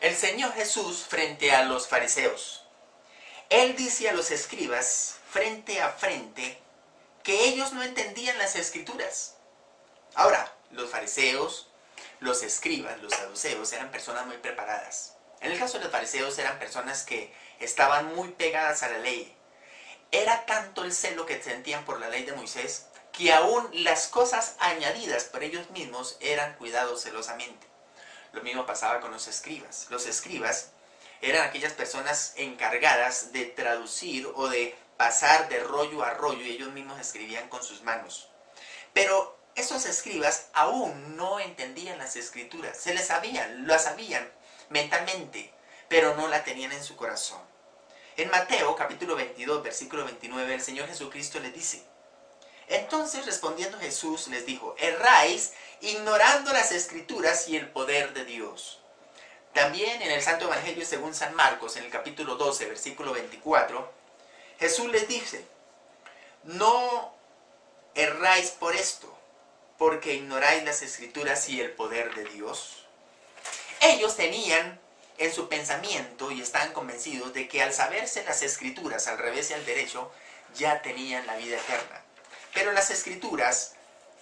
El Señor Jesús frente a los fariseos. Él dice a los escribas frente a frente que ellos no entendían las escrituras. Ahora, los fariseos, los escribas, los saduceos eran personas muy preparadas. En el caso de los fariseos eran personas que estaban muy pegadas a la ley. Era tanto el celo que sentían por la ley de Moisés que aún las cosas añadidas por ellos mismos eran cuidados celosamente. Lo mismo pasaba con los escribas. Los escribas eran aquellas personas encargadas de traducir o de pasar de rollo a rollo y ellos mismos escribían con sus manos. Pero esos escribas aún no entendían las escrituras, se les sabían, lo sabían mentalmente, pero no la tenían en su corazón. En Mateo capítulo 22, versículo 29, el Señor Jesucristo les dice, entonces respondiendo Jesús les dijo, erráis ignorando las escrituras y el poder de Dios. También en el Santo Evangelio según San Marcos, en el capítulo 12, versículo 24, Jesús les dice, no erráis por esto, porque ignoráis las escrituras y el poder de Dios. Ellos tenían en su pensamiento y estaban convencidos de que al saberse las escrituras al revés y al derecho, ya tenían la vida eterna. Pero las escrituras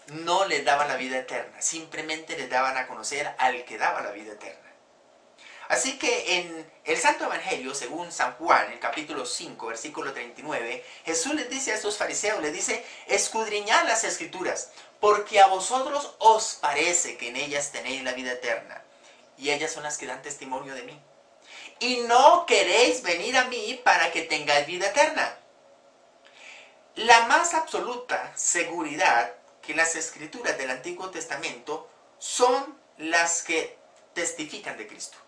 no les daban la vida eterna, simplemente les daban a conocer al que daba la vida eterna. Así que en el Santo Evangelio, según San Juan, el capítulo 5, versículo 39, Jesús les dice a estos fariseos, les dice, escudriñad las escrituras, porque a vosotros os parece que en ellas tenéis la vida eterna, y ellas son las que dan testimonio de mí. Y no queréis venir a mí para que tengáis vida eterna. La más absoluta seguridad que las escrituras del Antiguo Testamento son las que testifican de Cristo.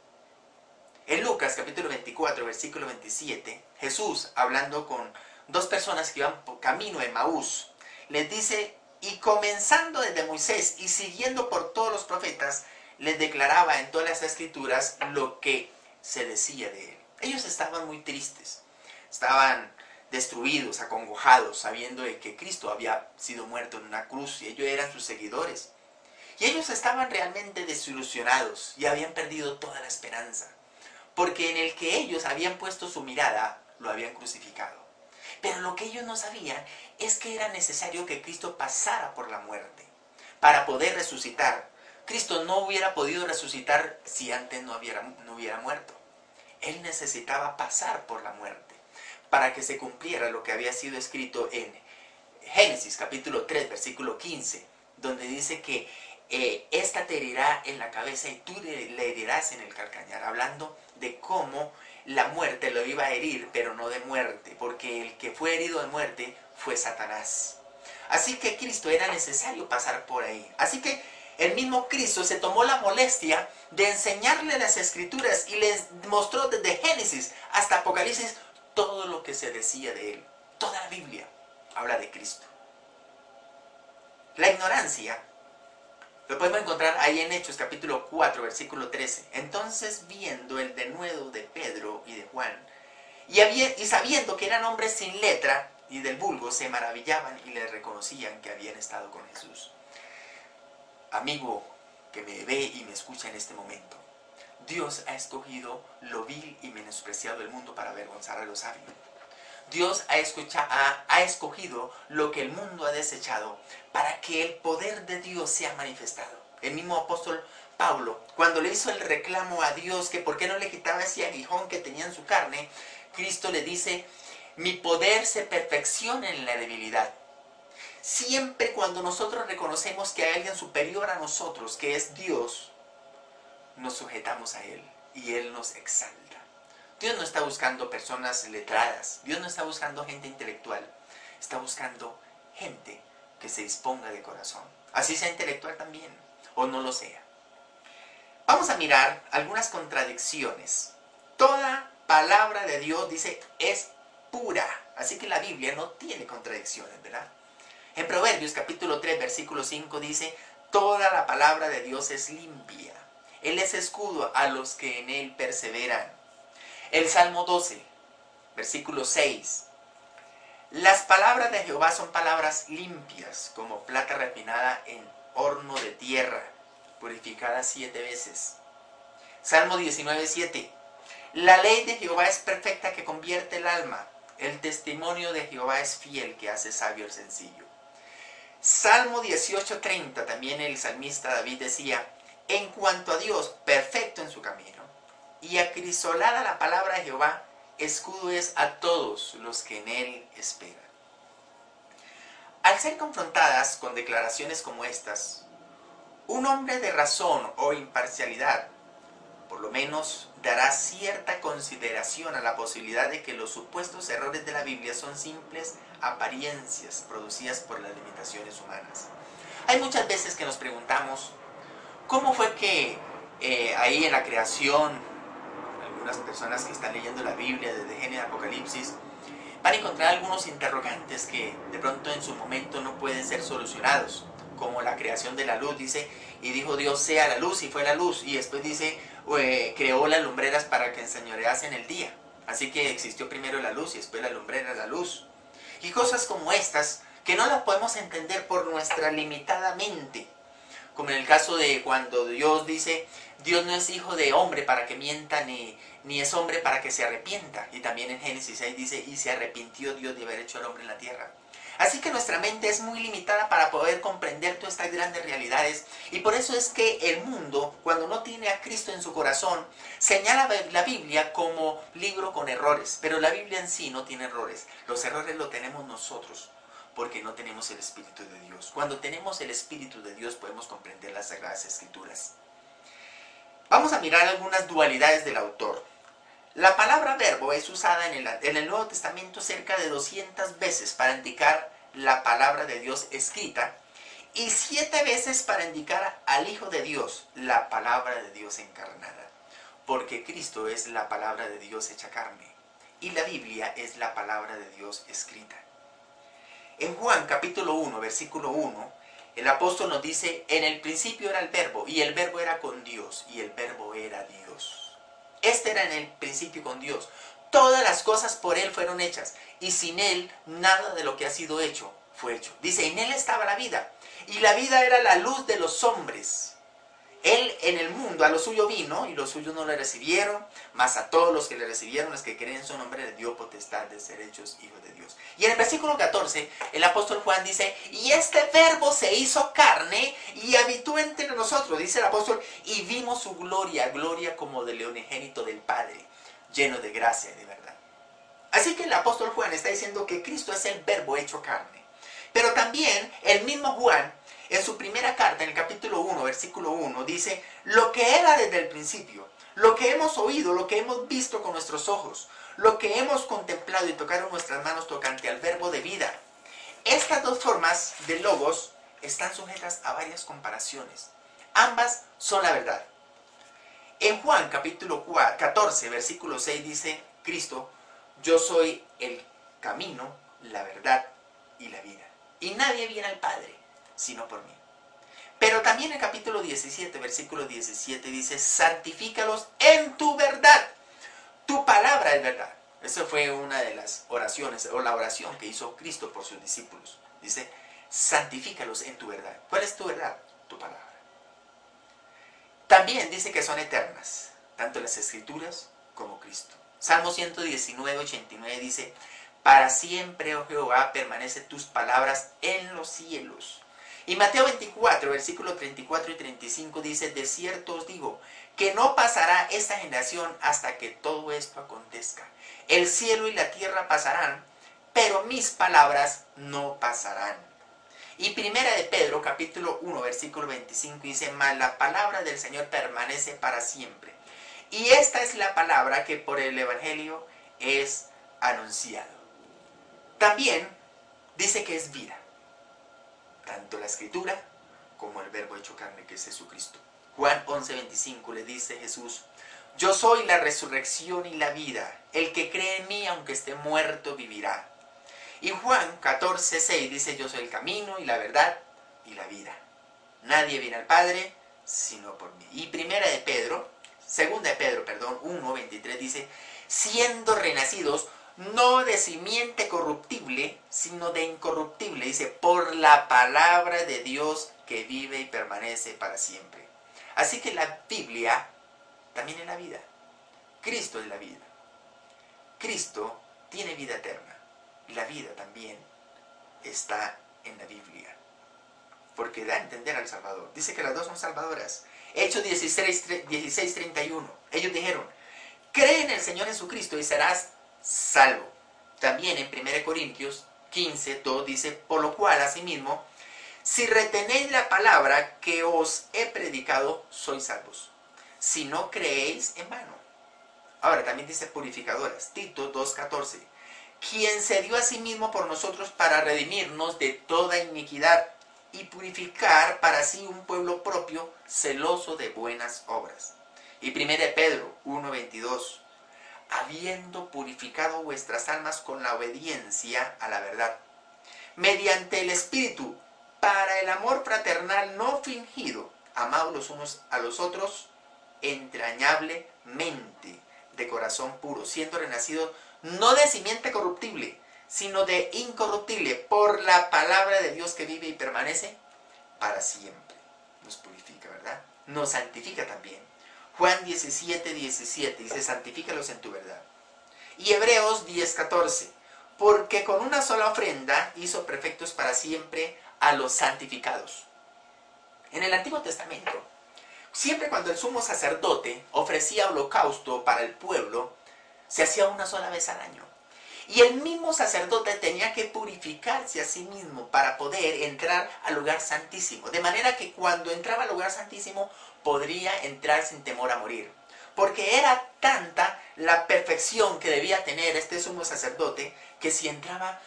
En Lucas capítulo 24, versículo 27, Jesús, hablando con dos personas que iban por camino de Maús, les dice, y comenzando desde Moisés y siguiendo por todos los profetas, les declaraba en todas las escrituras lo que se decía de él. Ellos estaban muy tristes, estaban destruidos, acongojados, sabiendo de que Cristo había sido muerto en una cruz y ellos eran sus seguidores. Y ellos estaban realmente desilusionados y habían perdido toda la esperanza porque en el que ellos habían puesto su mirada, lo habían crucificado. Pero lo que ellos no sabían es que era necesario que Cristo pasara por la muerte para poder resucitar. Cristo no hubiera podido resucitar si antes no hubiera, no hubiera muerto. Él necesitaba pasar por la muerte para que se cumpliera lo que había sido escrito en Génesis capítulo 3 versículo 15, donde dice que eh, esta te herirá en la cabeza y tú le herirás en el calcañar, hablando de cómo la muerte lo iba a herir, pero no de muerte, porque el que fue herido de muerte fue Satanás. Así que Cristo era necesario pasar por ahí. Así que el mismo Cristo se tomó la molestia de enseñarle las escrituras y les mostró desde Génesis hasta Apocalipsis todo lo que se decía de él. Toda la Biblia habla de Cristo. La ignorancia lo podemos encontrar ahí en Hechos capítulo 4, versículo 13. Entonces viendo el denuedo de Pedro y de Juan, y, y sabiendo que eran hombres sin letra y del vulgo, se maravillaban y les reconocían que habían estado con Jesús. Amigo que me ve y me escucha en este momento, Dios ha escogido lo vil y menospreciado del mundo para avergonzar a los sabios. Dios ha, ha, escogido lo que el mundo ha desechado para que el poder de Dios sea manifestado. El mismo apóstol Pablo, cuando le hizo el reclamo a Dios que por qué no le quitaba ese aguijón que tenía en su carne, Cristo le dice, mi poder se perfecciona en la debilidad. Siempre cuando nosotros reconocemos que hay alguien superior a nosotros, que es Dios, nos sujetamos a Él y Él nos exalta. Dios no está buscando personas letradas, Dios no está buscando gente intelectual, está buscando gente que se disponga de corazón. Así sea intelectual también, o no lo sea. Vamos a mirar algunas contradicciones. Toda palabra de Dios dice es pura. Así que la Biblia no tiene contradicciones, ¿verdad? En Proverbios capítulo 3, versículo 5 dice, toda la palabra de Dios es limpia. Él es escudo a los que en él perseveran. El Salmo 12, versículo 6. Las palabras de Jehová son palabras limpias, como plata refinada en horno de tierra, purificada siete veces. Salmo 19, 7. La ley de Jehová es perfecta que convierte el alma. El testimonio de Jehová es fiel que hace sabio el sencillo. Salmo 18:30, también el salmista David decía, en cuanto a Dios, perfecto en su camino, y acrisolada la palabra de Jehová, escudo es a todos los que en él esperan. Al ser confrontadas con declaraciones como estas, un hombre de razón o imparcialidad, por lo menos dará cierta consideración a la posibilidad de que los supuestos errores de la Biblia son simples apariencias producidas por las limitaciones humanas. Hay muchas veces que nos preguntamos, ¿cómo fue que eh, ahí en la creación, algunas personas que están leyendo la Biblia desde Génesis Apocalipsis, van a encontrar algunos interrogantes que de pronto en su momento no pueden ser solucionados, como la creación de la luz, dice, y dijo Dios sea la luz y fue la luz, y después dice, creó las lumbreras para que enseñoreasen el día. Así que existió primero la luz y después la lumbrera la luz. Y cosas como estas que no las podemos entender por nuestra limitada mente. Como en el caso de cuando Dios dice, Dios no es hijo de hombre para que mienta, ni, ni es hombre para que se arrepienta. Y también en Génesis 6 dice, y se arrepintió Dios de haber hecho al hombre en la tierra. Así que nuestra mente es muy limitada para poder comprender todas estas grandes realidades y por eso es que el mundo, cuando no tiene a Cristo en su corazón, señala la Biblia como libro con errores, pero la Biblia en sí no tiene errores. Los errores lo tenemos nosotros porque no tenemos el Espíritu de Dios. Cuando tenemos el Espíritu de Dios podemos comprender las Sagradas Escrituras. Vamos a mirar algunas dualidades del autor. La palabra verbo es usada en el, Nuevo Testamento cerca de 200 veces para indicar la palabra de Dios escrita y siete veces para indicar al Hijo de Dios, la palabra de Dios encarnada. Porque Cristo es la palabra de Dios hecha carne y la Biblia es la palabra de Dios escrita. En Juan capítulo 1, versículo 1, el apóstol nos dice, en el principio era el verbo y el verbo era con Dios y el verbo era Dios. Este era en el principio con Dios. Todas las cosas por Él fueron hechas y sin Él nada de lo que ha sido hecho fue hecho. Dice, en Él estaba la vida y la vida era la luz de los hombres. Él en el mundo a lo suyo vino y los suyos no le recibieron, mas a todos los que le recibieron, los que creen en su nombre, le dio potestad de ser hechos hijos de Dios. Y en el versículo 14, el apóstol Juan dice, y este verbo se hizo carne y habitó entre nosotros, dice el apóstol, y vimos su gloria, gloria como del leonegénito del Padre, lleno de gracia y de verdad. Así que el apóstol Juan está diciendo que Cristo es el verbo hecho carne. Pero también el mismo Juan en su primera carta, en el capítulo 1, versículo 1, dice, lo que era desde el principio, lo que hemos oído, lo que hemos visto con nuestros ojos, lo que hemos contemplado y tocaron nuestras manos tocante al verbo de vida. Estas dos formas de logos están sujetas a varias comparaciones. Ambas son la verdad. En Juan capítulo 14, versículo 6 dice, Cristo, yo soy el camino, la verdad y la vida. Y nadie viene al Padre sino por mí. Pero también el capítulo 17, versículo 17 dice, santifícalos en tu verdad. Tu palabra es verdad. Esa fue una de las oraciones, o la oración que hizo Cristo por sus discípulos. Dice, santifícalos en tu verdad. ¿Cuál es tu verdad? Tu palabra. También dice que son eternas, tanto las escrituras como Cristo. Salmo 119, 89 dice, para siempre, oh Jehová, permanece tus palabras en los cielos. Y Mateo 24, versículo 34 y 35 dice, de cierto os digo, que no pasará esta generación hasta que todo esto acontezca. El cielo y la tierra pasarán, pero mis palabras no pasarán. Y primera de Pedro, capítulo 1, versículo 25 dice, mas la palabra del Señor permanece para siempre. Y esta es la palabra que por el Evangelio es anunciado. También dice que es vida tanto la escritura como el verbo hecho carne que es Jesucristo. Juan 11:25 le dice Jesús, yo soy la resurrección y la vida. El que cree en mí, aunque esté muerto, vivirá. Y Juan 14:6 dice, yo soy el camino y la verdad y la vida. Nadie viene al Padre sino por mí. Y primera de Pedro, segunda de Pedro, perdón, 1:23 dice, siendo renacidos no de simiente corruptible, sino de incorruptible, dice, por la palabra de Dios que vive y permanece para siempre. Así que la Biblia también es la vida. Cristo es la vida. Cristo tiene vida eterna. La vida también está en la Biblia. Porque da a entender al Salvador. Dice que las dos son salvadoras. Hechos 16, 16 31. Ellos dijeron, cree en el Señor Jesucristo y serás salvo. También en 1 Corintios 15, 2 dice, por lo cual asimismo, si retenéis la palabra que os he predicado, sois salvos. Si no creéis en vano. Ahora también dice purificadoras, Tito 2.14, quien se dio a sí mismo por nosotros para redimirnos de toda iniquidad y purificar para sí un pueblo propio celoso de buenas obras. Y 1 Pedro 1.22, habiendo purificado vuestras almas con la obediencia a la verdad, mediante el Espíritu, para el amor fraternal no fingido, amados los unos a los otros entrañablemente, de corazón puro, siendo renacidos no de simiente corruptible, sino de incorruptible, por la palabra de Dios que vive y permanece para siempre. Nos purifica, ¿verdad? Nos santifica también. Juan 17, 17 dice, santifícalos en tu verdad. Y Hebreos 10, 14, porque con una sola ofrenda hizo perfectos para siempre a los santificados. En el Antiguo Testamento, siempre cuando el sumo sacerdote ofrecía holocausto para el pueblo, se hacía una sola vez al año. Y el mismo sacerdote tenía que purificarse a sí mismo para poder entrar al lugar santísimo. De manera que cuando entraba al lugar santísimo podría entrar sin temor a morir. Porque era tanta la perfección que debía tener este sumo sacerdote que si entraba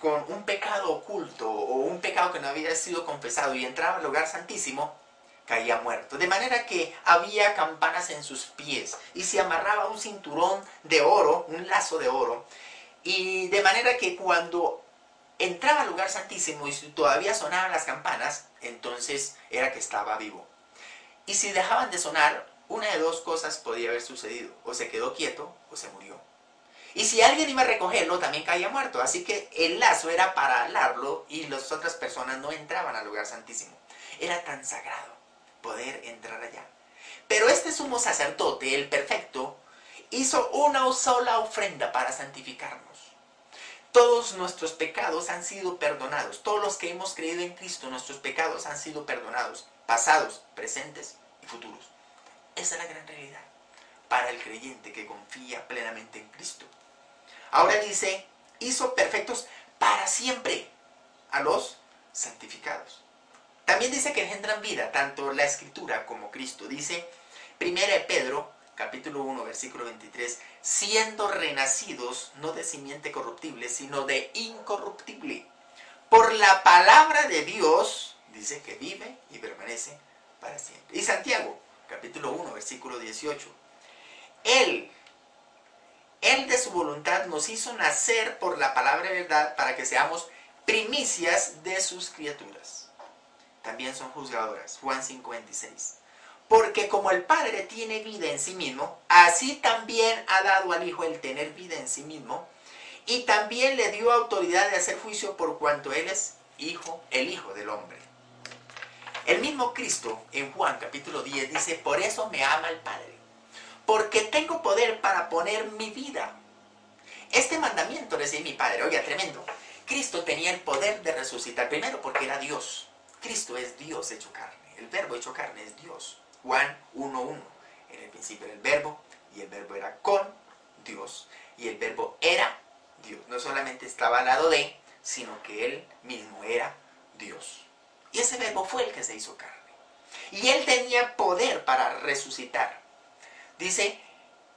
con un pecado oculto o un pecado que no había sido confesado y entraba al lugar santísimo, caía muerto. De manera que había campanas en sus pies y se amarraba un cinturón de oro, un lazo de oro, y de manera que cuando entraba al lugar santísimo y todavía sonaban las campanas, entonces era que estaba vivo. Y si dejaban de sonar, una de dos cosas podía haber sucedido. O se quedó quieto o se murió. Y si alguien iba a recogerlo, también caía muerto. Así que el lazo era para alarlo y las otras personas no entraban al lugar santísimo. Era tan sagrado poder entrar allá. Pero este sumo sacerdote, el perfecto, hizo una sola ofrenda para santificarnos. Todos nuestros pecados han sido perdonados. Todos los que hemos creído en Cristo, nuestros pecados han sido perdonados. Pasados, presentes y futuros. Esa es la gran realidad para el creyente que confía plenamente en Cristo. Ahora dice, hizo perfectos para siempre a los santificados. También dice que engendran vida, tanto la escritura como Cristo. Dice, primera de Pedro capítulo 1, versículo 23, siendo renacidos no de simiente corruptible, sino de incorruptible. Por la palabra de Dios, dice que vive y permanece para siempre. Y Santiago, capítulo 1, versículo 18, Él, Él de su voluntad nos hizo nacer por la palabra de verdad para que seamos primicias de sus criaturas. También son juzgadoras. Juan 56. Porque como el Padre tiene vida en sí mismo, así también ha dado al Hijo el tener vida en sí mismo, y también le dio autoridad de hacer juicio por cuanto Él es Hijo, el Hijo del hombre. El mismo Cristo en Juan capítulo 10 dice, por eso me ama el Padre, porque tengo poder para poner mi vida. Este mandamiento decía mi Padre, oiga, tremendo. Cristo tenía el poder de resucitar, primero porque era Dios. Cristo es Dios hecho carne, el verbo hecho carne es Dios. Juan 1.1. En el principio era el verbo y el verbo era con Dios y el verbo era Dios. No solamente estaba al lado de, sino que él mismo era Dios. Y ese verbo fue el que se hizo carne. Y él tenía poder para resucitar. Dice,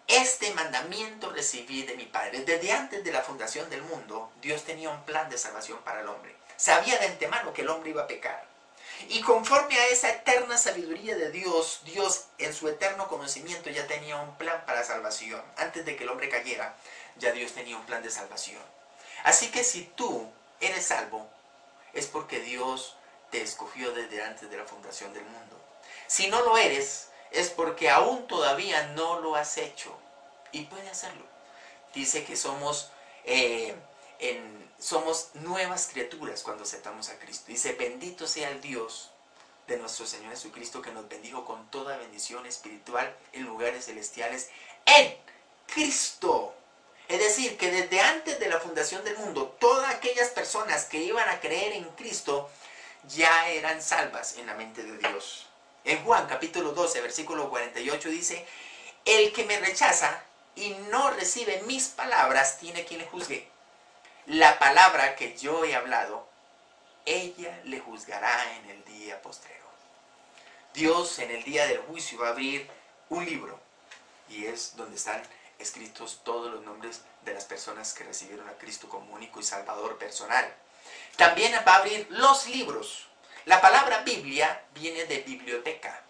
este mandamiento recibí de mi Padre. Desde antes de la fundación del mundo, Dios tenía un plan de salvación para el hombre. Sabía de antemano que el hombre iba a pecar. Y conforme a esa eterna sabiduría de Dios, Dios en su eterno conocimiento ya tenía un plan para salvación. Antes de que el hombre cayera, ya Dios tenía un plan de salvación. Así que si tú eres salvo, es porque Dios te escogió desde antes de la fundación del mundo. Si no lo eres, es porque aún todavía no lo has hecho. Y puede hacerlo. Dice que somos, eh, somos nuevas criaturas cuando aceptamos a Cristo. Dice, bendito sea el Dios de nuestro Señor Jesucristo que nos bendijo con toda bendición espiritual en lugares celestiales en Cristo. Es decir, que desde antes de la fundación del mundo, todas aquellas personas que iban a creer en Cristo ya eran salvas en la mente de Dios. En Juan capítulo 12, versículo 48 dice, el que me rechaza y no recibe mis palabras tiene quien le juzgue. La palabra que yo he hablado, ella le juzgará en el día postrero. Dios en el día del juicio va a abrir un libro y es donde están escritos todos los nombres de las personas que recibieron a Cristo como único y salvador personal. También va a abrir los libros. La palabra Biblia viene de biblioteca,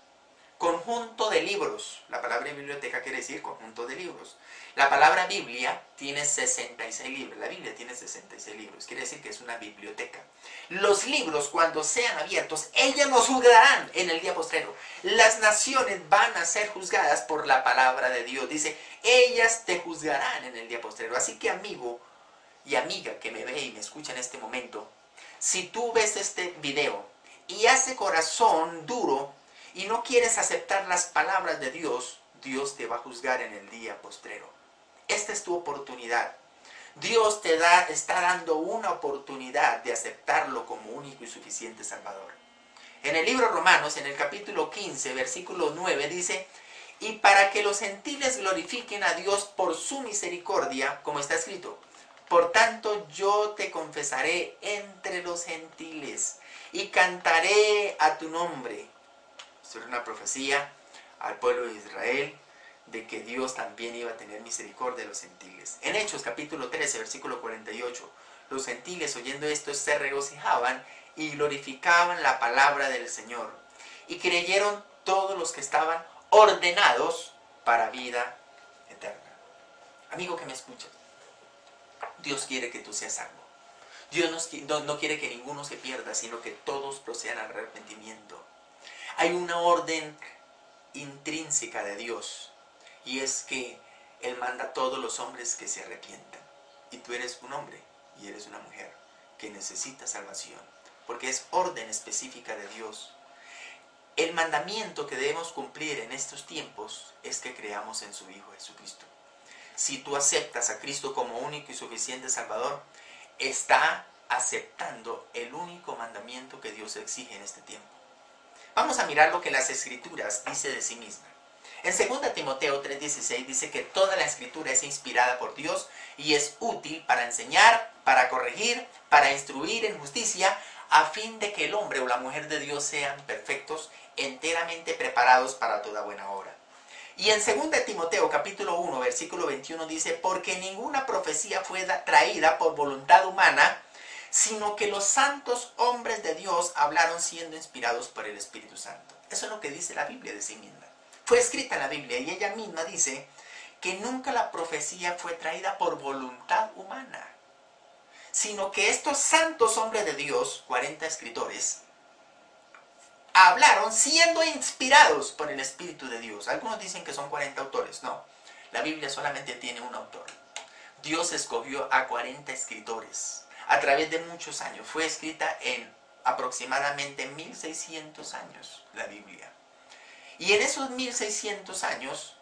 conjunto de libros. La palabra biblioteca quiere decir conjunto de libros. La palabra Biblia tiene 66 libros. La Biblia tiene 66 libros. Quiere decir que es una biblioteca. Los libros, cuando sean abiertos, ellos nos juzgarán en el día postrero. Las naciones van a ser juzgadas por la palabra de Dios. Dice, ellas te juzgarán en el día postrero. Así que amigo y amiga que me ve y me escucha en este momento, si tú ves este video y hace corazón duro y no quieres aceptar las palabras de Dios, Dios te va a juzgar en el día postrero. Esta es tu oportunidad. Dios te da, está dando una oportunidad de aceptarlo como único y suficiente Salvador. En el libro Romanos, en el capítulo 15, versículo 9, dice, y para que los gentiles glorifiquen a Dios por su misericordia, como está escrito, por tanto yo te confesaré entre los gentiles y cantaré a tu nombre. Esto es una profecía al pueblo de Israel de que Dios también iba a tener misericordia de los gentiles. En Hechos capítulo 13, versículo 48, los gentiles oyendo esto se regocijaban y glorificaban la palabra del Señor. Y creyeron todos los que estaban ordenados para vida eterna. Amigo que me escuchas, Dios quiere que tú seas salvo. Dios no, no quiere que ninguno se pierda, sino que todos procedan al arrepentimiento. Hay una orden intrínseca de Dios y es que Él manda a todos los hombres que se arrepientan. Y tú eres un hombre y eres una mujer que necesita salvación, porque es orden específica de Dios. El mandamiento que debemos cumplir en estos tiempos es que creamos en su Hijo Jesucristo. Si tú aceptas a Cristo como único y suficiente Salvador, está aceptando el único mandamiento que Dios exige en este tiempo. Vamos a mirar lo que las escrituras dice de sí misma. En 2 Timoteo 3:16 dice que toda la escritura es inspirada por Dios y es útil para enseñar, para corregir, para instruir en justicia, a fin de que el hombre o la mujer de Dios sean perfectos, enteramente preparados para toda buena obra. Y en 2 Timoteo capítulo 1 versículo 21 dice, porque ninguna profecía fue traída por voluntad humana, sino que los santos hombres de Dios hablaron siendo inspirados por el Espíritu Santo. Eso es lo que dice la Biblia de sí misma fue escrita la Biblia y ella misma dice que nunca la profecía fue traída por voluntad humana, sino que estos santos hombres de Dios, 40 escritores, hablaron siendo inspirados por el Espíritu de Dios. Algunos dicen que son 40 autores, no, la Biblia solamente tiene un autor. Dios escogió a 40 escritores a través de muchos años. Fue escrita en aproximadamente 1600 años la Biblia. Y en esos 1600 años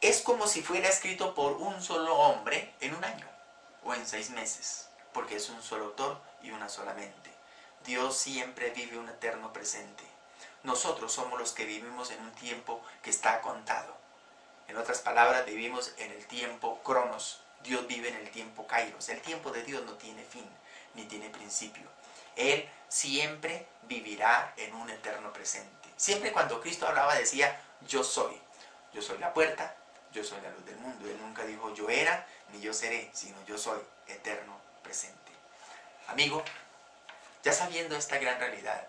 es como si fuera escrito por un solo hombre en un año o en seis meses, porque es un solo autor y una sola mente. Dios siempre vive un eterno presente. Nosotros somos los que vivimos en un tiempo que está contado. En otras palabras, vivimos en el tiempo cronos. Dios vive en el tiempo kairos. El tiempo de Dios no tiene fin ni tiene principio. Él siempre vivirá en un eterno presente. Siempre cuando Cristo hablaba decía, yo soy. Yo soy la puerta, yo soy la luz del mundo. Él nunca dijo yo era ni yo seré, sino yo soy eterno presente. Amigo, ya sabiendo esta gran realidad,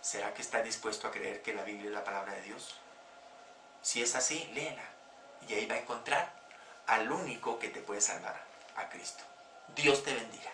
¿Será que está dispuesto a creer que la Biblia es la palabra de Dios? Si es así, léela. Y ahí va a encontrar al único que te puede salvar, a Cristo. Dios te bendiga.